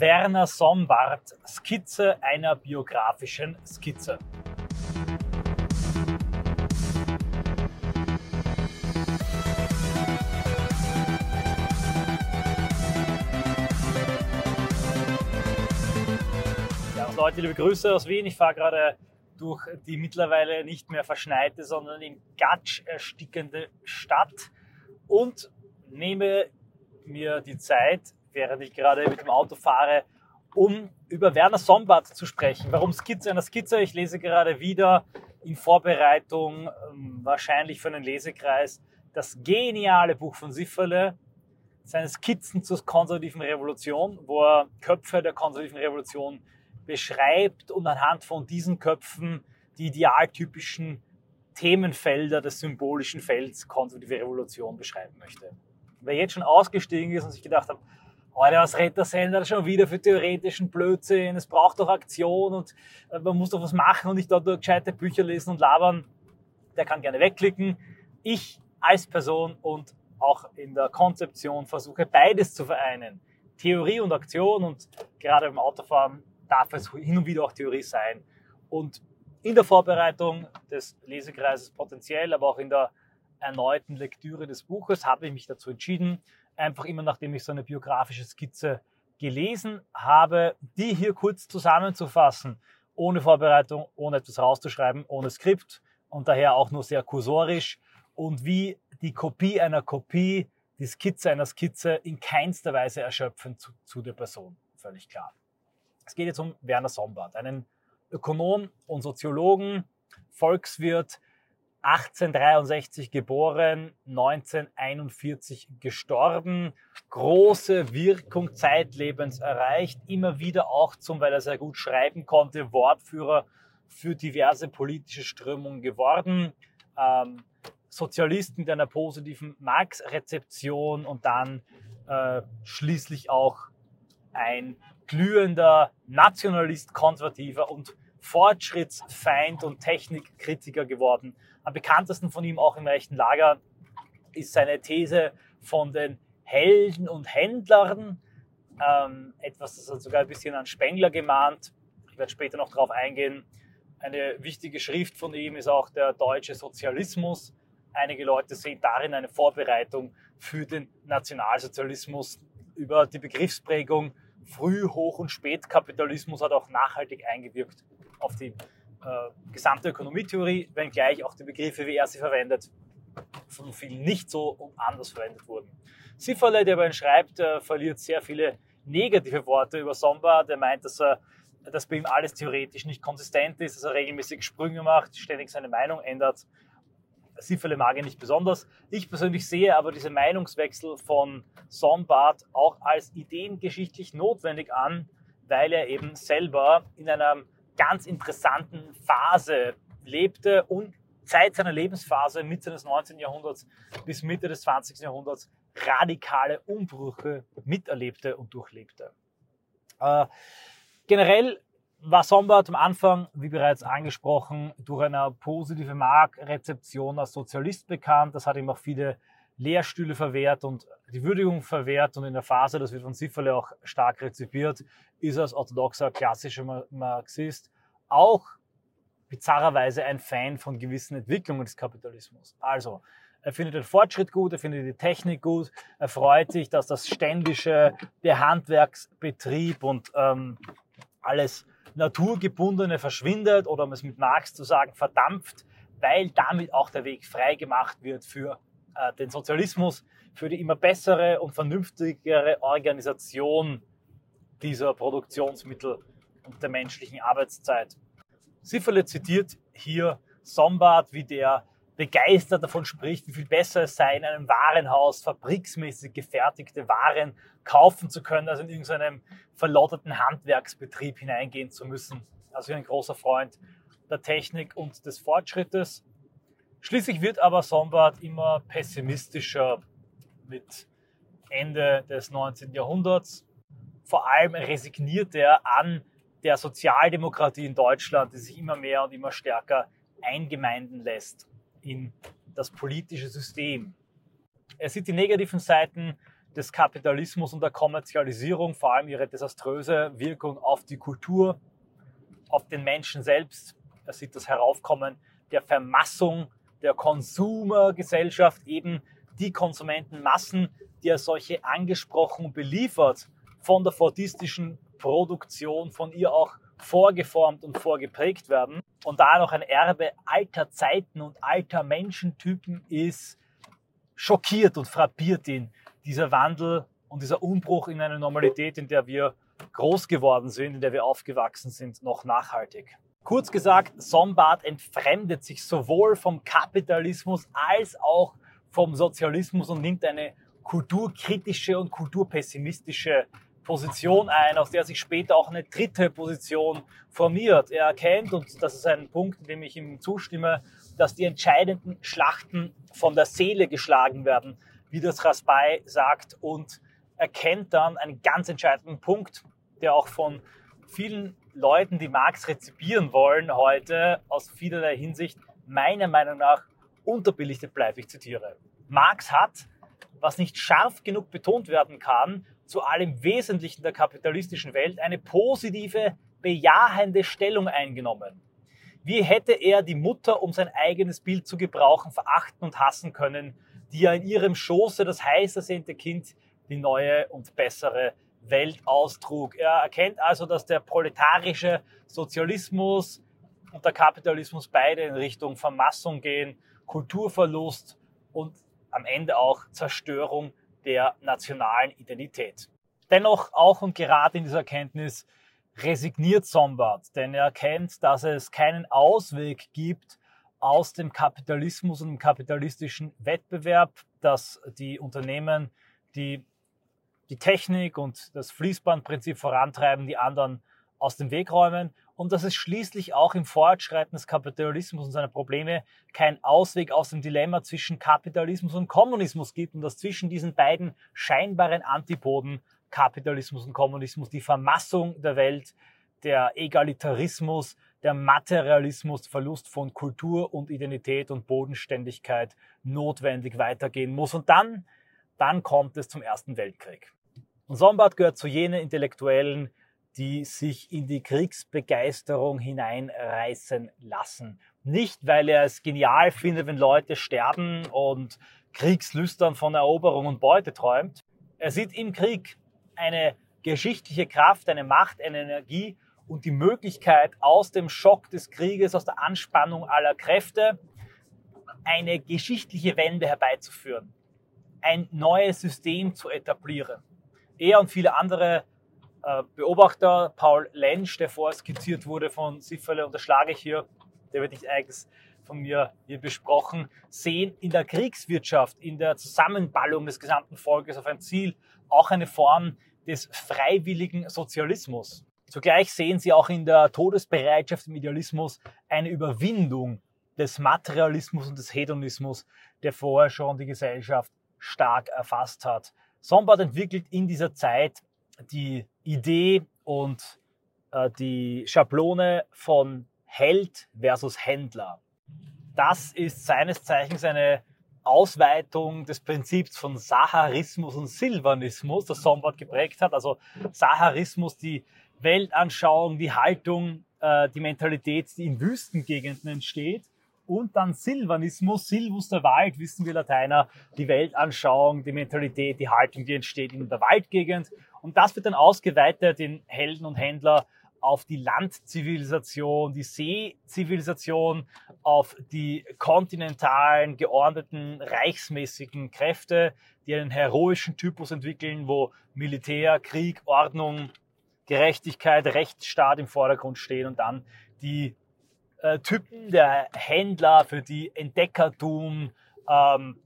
Werner Sombart, Skizze einer biografischen Skizze. Ja, Leute, liebe Grüße aus Wien. Ich fahre gerade durch die mittlerweile nicht mehr verschneite, sondern in Gatsch erstickende Stadt und nehme mir die Zeit, während ich gerade mit dem Auto fahre, um über Werner Sombart zu sprechen. Warum Skizze einer Skizze? Ich lese gerade wieder in Vorbereitung, ähm, wahrscheinlich für einen Lesekreis, das geniale Buch von Sifferle, seine Skizzen zur konservativen Revolution, wo er Köpfe der konservativen Revolution beschreibt und anhand von diesen Köpfen die idealtypischen Themenfelder des symbolischen Felds konservative Revolution beschreiben möchte. Wer jetzt schon ausgestiegen ist und sich gedacht hat, heute was redet der Sender schon wieder für theoretischen Blödsinn, es braucht doch Aktion und äh, man muss doch was machen und nicht dort nur gescheite Bücher lesen und labern, der kann gerne wegklicken. Ich als Person und auch in der Konzeption versuche beides zu vereinen. Theorie und Aktion und gerade beim Autofahren darf es hin und wieder auch Theorie sein. Und in der Vorbereitung des Lesekreises potenziell, aber auch in der erneuten Lektüre des Buches habe ich mich dazu entschieden, einfach immer nachdem ich so eine biografische Skizze gelesen habe, die hier kurz zusammenzufassen, ohne Vorbereitung, ohne etwas rauszuschreiben, ohne Skript und daher auch nur sehr kursorisch und wie die Kopie einer Kopie, die Skizze einer Skizze in keinster Weise erschöpfend zu, zu der Person. Völlig klar. Es geht jetzt um Werner Sombart, einen Ökonom und Soziologen, Volkswirt, 1863 geboren, 1941 gestorben, große Wirkung zeitlebens erreicht, immer wieder auch zum, weil er sehr gut schreiben konnte, Wortführer für diverse politische Strömungen geworden. Ähm, Sozialist mit einer positiven Marx-Rezeption und dann äh, schließlich auch ein glühender Nationalist, konservativer und Fortschrittsfeind und Technikkritiker geworden. Am bekanntesten von ihm auch im rechten Lager ist seine These von den Helden und Händlern. Ähm, etwas, das hat sogar ein bisschen an Spengler gemahnt. Ich werde später noch darauf eingehen. Eine wichtige Schrift von ihm ist auch der deutsche Sozialismus. Einige Leute sehen darin eine Vorbereitung für den Nationalsozialismus über die Begriffsprägung Früh-, Hoch- und Spätkapitalismus hat auch nachhaltig eingewirkt auf die äh, gesamte Ökonomietheorie, wenngleich auch die Begriffe, wie er sie verwendet, von vielen nicht so und anders verwendet wurden. Sifferle, der aber ihn schreibt, äh, verliert sehr viele negative Worte über Somba. Der meint, dass er dass bei ihm alles theoretisch nicht konsistent ist, dass er regelmäßig Sprünge macht, ständig seine Meinung ändert. Sifferle mag ich nicht besonders. Ich persönlich sehe aber diese Meinungswechsel von Sombart auch als ideengeschichtlich notwendig an, weil er eben selber in einer ganz interessanten Phase lebte und seit seiner Lebensphase Mitte des 19. Jahrhunderts bis Mitte des 20. Jahrhunderts radikale Umbrüche miterlebte und durchlebte. Äh, generell war Sombart am Anfang, wie bereits angesprochen, durch eine positive Marktrezeption als Sozialist bekannt. Das hat ihm auch viele Lehrstühle verwehrt und die Würdigung verwehrt und in der Phase, das wird von Sifferle auch stark rezipiert, ist als orthodoxer klassischer Marxist auch bizarrerweise ein Fan von gewissen Entwicklungen des Kapitalismus. Also, er findet den Fortschritt gut, er findet die Technik gut, er freut sich, dass das ständische, der Handwerksbetrieb und ähm, alles Naturgebundene verschwindet oder um es mit Marx zu sagen, verdampft, weil damit auch der Weg frei gemacht wird für äh, den Sozialismus, für die immer bessere und vernünftigere Organisation dieser Produktionsmittel und der menschlichen Arbeitszeit. Sifferle zitiert hier Sombart, wie der begeistert davon spricht, wie viel besser es sei, in einem Warenhaus fabriksmäßig gefertigte Waren kaufen zu können, als in irgendeinem verlotterten Handwerksbetrieb hineingehen zu müssen. Also ein großer Freund der Technik und des Fortschrittes. Schließlich wird aber Sombart immer pessimistischer mit Ende des 19. Jahrhunderts. Vor allem resigniert er an der Sozialdemokratie in Deutschland, die sich immer mehr und immer stärker eingemeinden lässt in das politische System. Er sieht die negativen Seiten des Kapitalismus und der Kommerzialisierung, vor allem ihre desaströse Wirkung auf die Kultur, auf den Menschen selbst. Er sieht das Heraufkommen der Vermassung der Konsumergesellschaft, eben die Konsumentenmassen, die er solche angesprochen beliefert von der fordistischen Produktion, von ihr auch vorgeformt und vorgeprägt werden. Und da noch ein Erbe alter Zeiten und alter Menschentypen ist, schockiert und frappiert ihn dieser Wandel und dieser Umbruch in eine Normalität, in der wir groß geworden sind, in der wir aufgewachsen sind, noch nachhaltig. Kurz gesagt, Sombart entfremdet sich sowohl vom Kapitalismus als auch vom Sozialismus und nimmt eine kulturkritische und kulturpessimistische Position ein, aus der sich später auch eine dritte Position formiert. Er erkennt, und das ist ein Punkt, dem ich ihm zustimme, dass die entscheidenden Schlachten von der Seele geschlagen werden, wie das Raspai sagt, und erkennt dann einen ganz entscheidenden Punkt, der auch von vielen Leuten, die Marx rezipieren wollen, heute aus vielerlei Hinsicht meiner Meinung nach unterbelichtet bleibt. Ich zitiere. Marx hat, was nicht scharf genug betont werden kann, zu allem Wesentlichen der kapitalistischen Welt eine positive, bejahende Stellung eingenommen. Wie hätte er die Mutter, um sein eigenes Bild zu gebrauchen, verachten und hassen können, die ja in ihrem Schoße das heiß ersehnte Kind die neue und bessere Welt austrug. Er erkennt also, dass der proletarische Sozialismus und der Kapitalismus beide in Richtung Vermassung gehen, Kulturverlust und am Ende auch Zerstörung der nationalen Identität. Dennoch auch und gerade in dieser Erkenntnis resigniert Sombart, denn er erkennt, dass es keinen Ausweg gibt aus dem Kapitalismus und dem kapitalistischen Wettbewerb, dass die Unternehmen, die die Technik und das Fließbandprinzip vorantreiben, die anderen aus dem Weg räumen und dass es schließlich auch im Fortschreiten des Kapitalismus und seiner Probleme keinen Ausweg aus dem Dilemma zwischen Kapitalismus und Kommunismus gibt und dass zwischen diesen beiden scheinbaren Antipoden Kapitalismus und Kommunismus die Vermassung der Welt, der Egalitarismus, der Materialismus, Verlust von Kultur und Identität und Bodenständigkeit notwendig weitergehen muss. Und dann, dann kommt es zum Ersten Weltkrieg. Und Sombart gehört zu jenen Intellektuellen, die sich in die Kriegsbegeisterung hineinreißen lassen. Nicht, weil er es genial findet, wenn Leute sterben und kriegslüstern von Eroberung und Beute träumt. Er sieht im Krieg eine geschichtliche Kraft, eine Macht, eine Energie und die Möglichkeit, aus dem Schock des Krieges, aus der Anspannung aller Kräfte, eine geschichtliche Wende herbeizuführen, ein neues System zu etablieren. Er und viele andere äh, Beobachter, Paul Lensch, der vorher skizziert wurde von Sifferle, unterschlage ich hier, der wird nicht eigens von mir hier besprochen, sehen in der Kriegswirtschaft, in der Zusammenballung des gesamten Volkes auf ein Ziel auch eine Form des freiwilligen Sozialismus. Zugleich sehen sie auch in der Todesbereitschaft im Idealismus eine Überwindung des Materialismus und des Hedonismus, der vorher schon die Gesellschaft stark erfasst hat. Sombart entwickelt in dieser Zeit die Idee und äh, die Schablone von Held versus Händler. Das ist seines Zeichens eine Ausweitung des Prinzips von Saharismus und Silvanismus, das Sombart geprägt hat. Also Saharismus, die Weltanschauung, die Haltung, äh, die Mentalität, die in Wüstengegenden entsteht. Und dann Silvanismus, Silvus der Wald, wissen wir Lateiner, die Weltanschauung, die Mentalität, die Haltung, die entsteht in der Waldgegend. Und das wird dann ausgeweitet in Helden und Händler auf die Landzivilisation, die Seezivilisation, auf die kontinentalen, geordneten, reichsmäßigen Kräfte, die einen heroischen Typus entwickeln, wo Militär, Krieg, Ordnung, Gerechtigkeit, Rechtsstaat im Vordergrund stehen und dann die äh, Typen der Händler, für die Entdeckertum, ähm,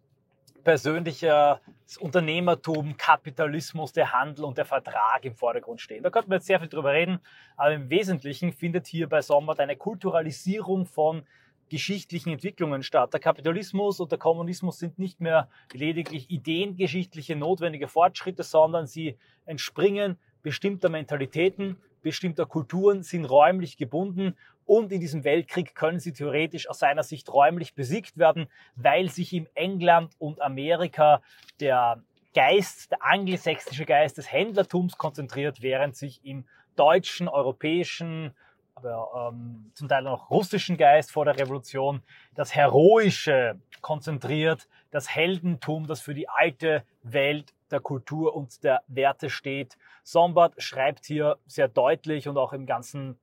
persönlicher Unternehmertum, Kapitalismus, der Handel und der Vertrag im Vordergrund stehen. Da könnte man jetzt sehr viel drüber reden, aber im Wesentlichen findet hier bei Sommert eine Kulturalisierung von geschichtlichen Entwicklungen statt. Der Kapitalismus und der Kommunismus sind nicht mehr lediglich ideengeschichtliche notwendige Fortschritte, sondern sie entspringen bestimmter Mentalitäten, bestimmter Kulturen, sind räumlich gebunden und in diesem Weltkrieg können sie theoretisch aus seiner Sicht räumlich besiegt werden, weil sich im England und Amerika der Geist, der angelsächsische Geist des Händlertums konzentriert, während sich im deutschen, europäischen, aber ähm, zum Teil auch russischen Geist vor der Revolution das Heroische konzentriert, das Heldentum, das für die alte Welt der Kultur und der Werte steht. Sombart schreibt hier sehr deutlich und auch im ganzen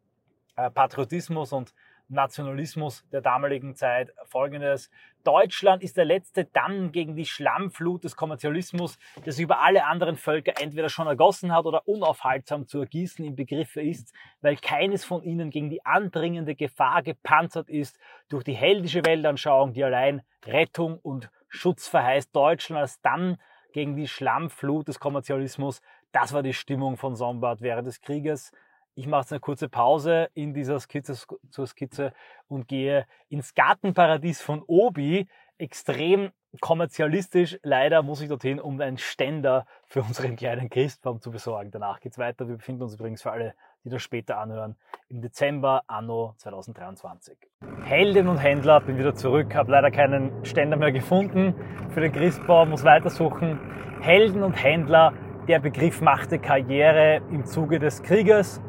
Patriotismus und Nationalismus der damaligen Zeit folgendes. Deutschland ist der letzte Damm gegen die Schlammflut des Kommerzialismus, der sich über alle anderen Völker entweder schon ergossen hat oder unaufhaltsam zu ergießen im Begriffe ist, weil keines von ihnen gegen die andringende Gefahr gepanzert ist durch die heldische Weltanschauung, die allein Rettung und Schutz verheißt. Deutschland als Damm gegen die Schlammflut des Kommerzialismus. Das war die Stimmung von Sombart während des Krieges. Ich mache jetzt eine kurze Pause in dieser Skizze zur Skizze und gehe ins Gartenparadies von Obi. Extrem kommerzialistisch. Leider muss ich dorthin, um einen Ständer für unseren kleinen Christbaum zu besorgen. Danach geht's weiter. Wir befinden uns übrigens für alle, die das später anhören, im Dezember anno 2023. Heldin und Händler, bin wieder zurück, habe leider keinen Ständer mehr gefunden für den Christbaum, muss weitersuchen. Helden und Händler, der Begriff machte Karriere im Zuge des Krieges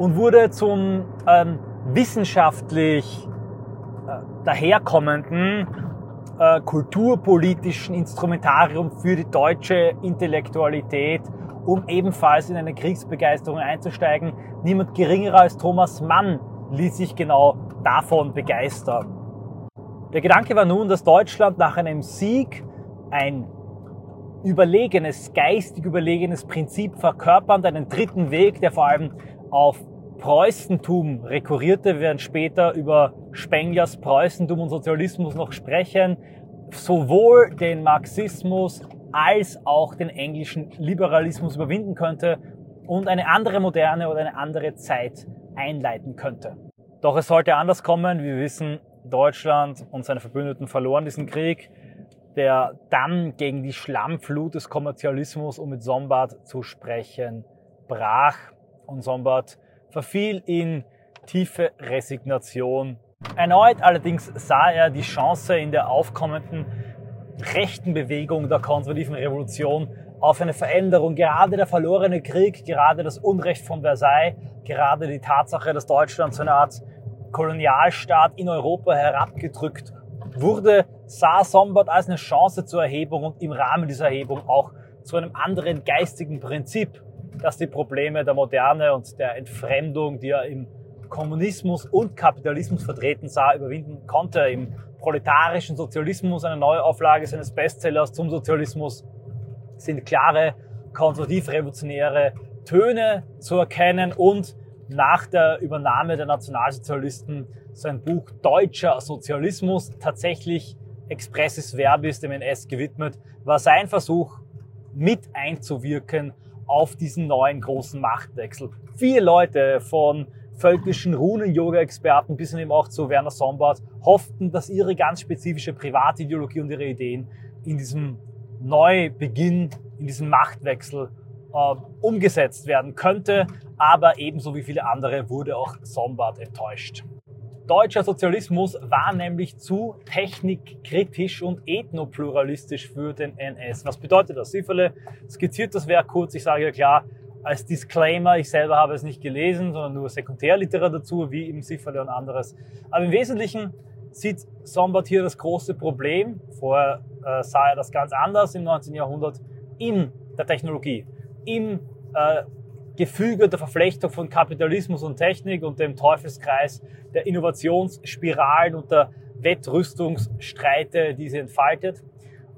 und wurde zum ähm, wissenschaftlich äh, daherkommenden äh, kulturpolitischen Instrumentarium für die deutsche Intellektualität, um ebenfalls in eine Kriegsbegeisterung einzusteigen. Niemand geringerer als Thomas Mann ließ sich genau davon begeistern. Der Gedanke war nun, dass Deutschland nach einem Sieg ein überlegenes, geistig überlegenes Prinzip verkörpernd, einen dritten Weg, der vor allem auf Preußentum rekurrierte. Wir werden später über Spenglers Preußentum und Sozialismus noch sprechen. Sowohl den Marxismus als auch den englischen Liberalismus überwinden könnte und eine andere Moderne oder eine andere Zeit einleiten könnte. Doch es sollte anders kommen. Wir wissen, Deutschland und seine Verbündeten verloren diesen Krieg, der dann gegen die Schlammflut des Kommerzialismus, um mit Sombart zu sprechen, brach. Und Sombart verfiel in tiefe Resignation. Erneut allerdings sah er die Chance in der aufkommenden rechten Bewegung der konservativen Revolution auf eine Veränderung. Gerade der verlorene Krieg, gerade das Unrecht von Versailles, gerade die Tatsache, dass Deutschland zu einer Art Kolonialstaat in Europa herabgedrückt wurde, sah Sombart als eine Chance zur Erhebung und im Rahmen dieser Erhebung auch zu einem anderen geistigen Prinzip dass die Probleme der Moderne und der Entfremdung, die er im Kommunismus und Kapitalismus vertreten sah, überwinden konnte. Im proletarischen Sozialismus, eine Neuauflage seines Bestsellers zum Sozialismus, sind klare konservativ-revolutionäre Töne zu erkennen und nach der Übernahme der Nationalsozialisten sein Buch Deutscher Sozialismus tatsächlich expressis verbis dem NS gewidmet, war sein Versuch, mit einzuwirken auf diesen neuen großen Machtwechsel. Viele Leute von völkischen Runen-Yoga-Experten bis hin eben auch zu Werner Sombart hofften, dass ihre ganz spezifische Privatideologie und ihre Ideen in diesem Neubeginn, in diesem Machtwechsel äh, umgesetzt werden könnte. Aber ebenso wie viele andere wurde auch Sombart enttäuscht. Deutscher Sozialismus war nämlich zu technikkritisch und ethnopluralistisch für den NS. Was bedeutet das? Sieferle skizziert das Werk kurz. Ich sage ja klar, als Disclaimer, ich selber habe es nicht gelesen, sondern nur Sekundärliteratur dazu, wie im Sieferle und anderes. Aber im Wesentlichen sieht Sombart hier das große Problem, vorher äh, sah er das ganz anders im 19. Jahrhundert, in der Technologie, im äh, Gefüge der Verflechtung von Kapitalismus und Technik und dem Teufelskreis der Innovationsspiralen und der Wettrüstungsstreite, die sie entfaltet.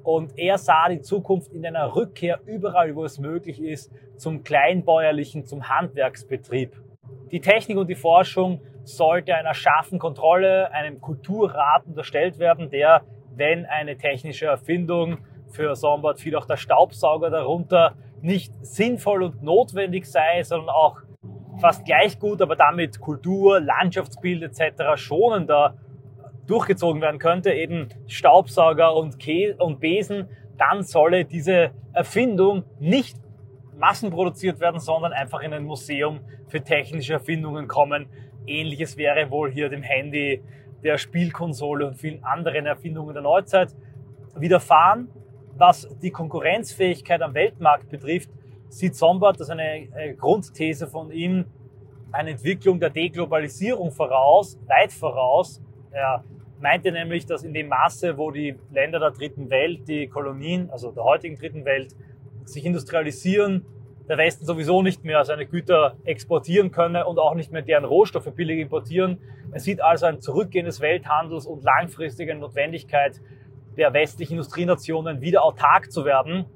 Und er sah die Zukunft in einer Rückkehr überall, wo es möglich ist, zum kleinbäuerlichen, zum Handwerksbetrieb. Die Technik und die Forschung sollte einer scharfen Kontrolle, einem Kulturrat unterstellt werden, der, wenn eine technische Erfindung für Sombart fiel auch der Staubsauger darunter, nicht sinnvoll und notwendig sei, sondern auch fast gleich gut, aber damit Kultur, Landschaftsbild etc. schonender durchgezogen werden könnte, eben Staubsauger und, Kä und Besen, dann solle diese Erfindung nicht massenproduziert werden, sondern einfach in ein Museum für technische Erfindungen kommen. Ähnliches wäre wohl hier dem Handy, der Spielkonsole und vielen anderen Erfindungen der Neuzeit widerfahren was die Konkurrenzfähigkeit am Weltmarkt betrifft, sieht Sombart, das ist eine Grundthese von ihm, eine Entwicklung der Deglobalisierung voraus, weit voraus. Er meinte nämlich, dass in dem Maße, wo die Länder der dritten Welt, die Kolonien, also der heutigen dritten Welt, sich industrialisieren, der Westen sowieso nicht mehr seine Güter exportieren könne und auch nicht mehr deren Rohstoffe billig importieren. Er sieht also ein Zurückgehen des Welthandels und langfristige Notwendigkeit der westlichen Industrienationen wieder autark zu werden,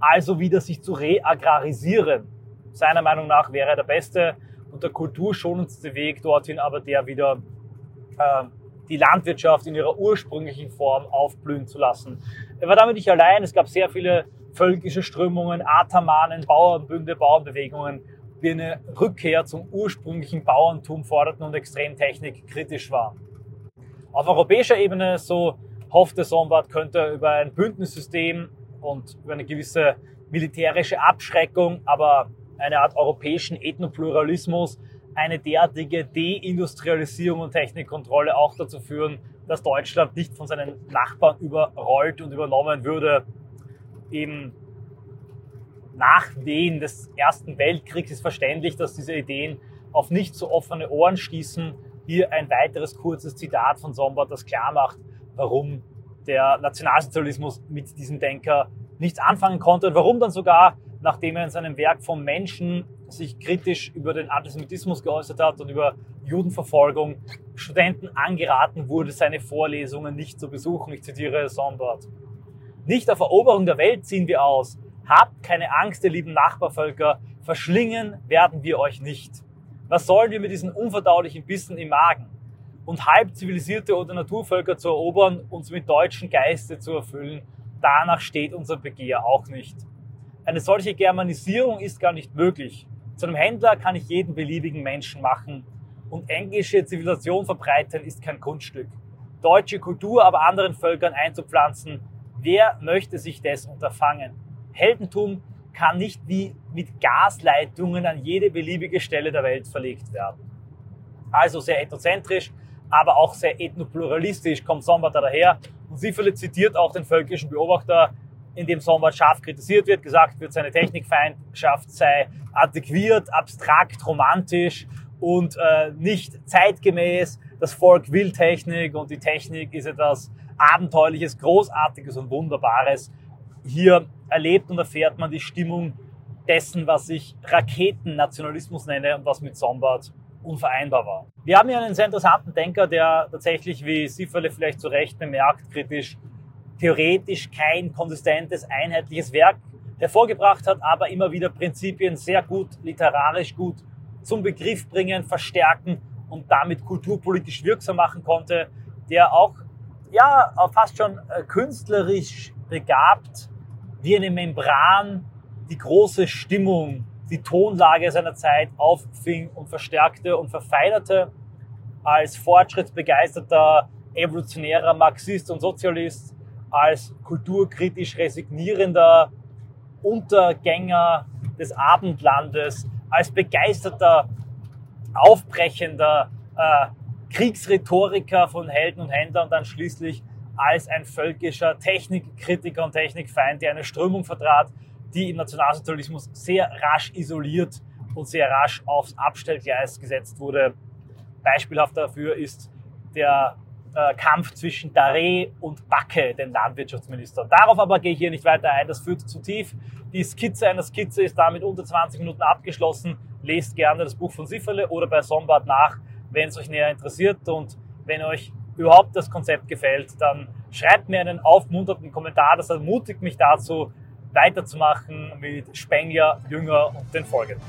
also wieder sich zu reagrarisieren. Seiner Meinung nach wäre der beste und der kulturschonendste Weg dorthin aber der wieder äh, die Landwirtschaft in ihrer ursprünglichen Form aufblühen zu lassen. Er war damit nicht allein. Es gab sehr viele völkische Strömungen, Atamanen, Bauernbünde, Bauernbewegungen, die eine Rückkehr zum ursprünglichen Bauerntum forderten und extrem technikkritisch waren. Auf europäischer Ebene, so hoffte Sombart, könnte über ein Bündnissystem und über eine gewisse militärische Abschreckung, aber eine Art europäischen Ethnopluralismus eine derartige Deindustrialisierung und Technikkontrolle auch dazu führen, dass Deutschland nicht von seinen Nachbarn überrollt und übernommen würde. Eben nach den des Ersten Weltkriegs ist verständlich, dass diese Ideen auf nicht so offene Ohren stießen. Hier ein weiteres kurzes Zitat von Sombart, das klar macht, warum der Nationalsozialismus mit diesem Denker nichts anfangen konnte und warum dann sogar, nachdem er in seinem Werk vom Menschen sich kritisch über den Antisemitismus geäußert hat und über Judenverfolgung, Studenten angeraten wurde, seine Vorlesungen nicht zu besuchen. Ich zitiere Sombart. Nicht auf Eroberung der Welt ziehen wir aus. Habt keine Angst, ihr lieben Nachbarvölker. Verschlingen werden wir euch nicht. Was sollen wir mit diesen unverdaulichen Bissen im Magen? Und halb zivilisierte oder Naturvölker zu erobern, uns mit deutschen Geiste zu erfüllen, danach steht unser Begehr auch nicht. Eine solche Germanisierung ist gar nicht möglich. Zu einem Händler kann ich jeden beliebigen Menschen machen. Und englische Zivilisation verbreiten ist kein Kunststück. Deutsche Kultur aber anderen Völkern einzupflanzen, wer möchte sich das unterfangen? Heldentum kann nicht wie mit Gasleitungen an jede beliebige Stelle der Welt verlegt werden. Also sehr ethnozentrisch, aber auch sehr ethnopluralistisch kommt Sombart daher. Und Siefele zitiert auch den völkischen Beobachter in dem Sombart scharf kritisiert wird, gesagt wird, seine Technikfeindschaft sei antiquiert, abstrakt, romantisch und äh, nicht zeitgemäß. Das Volk will Technik und die Technik ist etwas Abenteuerliches, Großartiges und Wunderbares. Hier erlebt und erfährt man die Stimmung dessen, was ich Raketennationalismus nenne und was mit Sombart unvereinbar war. Wir haben hier einen sehr interessanten Denker, der tatsächlich, wie Sifferle vielleicht zu Recht bemerkt, kritisch theoretisch kein konsistentes, einheitliches Werk hervorgebracht hat, aber immer wieder Prinzipien sehr gut, literarisch gut zum Begriff bringen, verstärken und damit kulturpolitisch wirksam machen konnte, der auch ja fast schon äh, künstlerisch begabt wie eine Membran die große Stimmung, die Tonlage seiner Zeit auffing und verstärkte und verfeinerte. Als fortschrittsbegeisterter, evolutionärer Marxist und Sozialist als kulturkritisch resignierender Untergänger des Abendlandes, als begeisterter, aufbrechender äh, Kriegsrhetoriker von Helden und Händlern und dann schließlich als ein völkischer Technikkritiker und Technikfeind, der eine Strömung vertrat, die im Nationalsozialismus sehr rasch isoliert und sehr rasch aufs Abstellgleis gesetzt wurde. Beispielhaft dafür ist der äh, Kampf zwischen Daré und Backe, den Landwirtschaftsminister. Darauf aber gehe ich hier nicht weiter ein, das führt zu tief. Die Skizze einer Skizze ist damit unter 20 Minuten abgeschlossen. Lest gerne das Buch von Sifferle oder bei Sombart nach, wenn es euch näher interessiert. Und wenn euch überhaupt das Konzept gefällt, dann schreibt mir einen aufmunternden Kommentar. Das ermutigt mich dazu, weiterzumachen mit Spengler, Jünger und den Folgenden.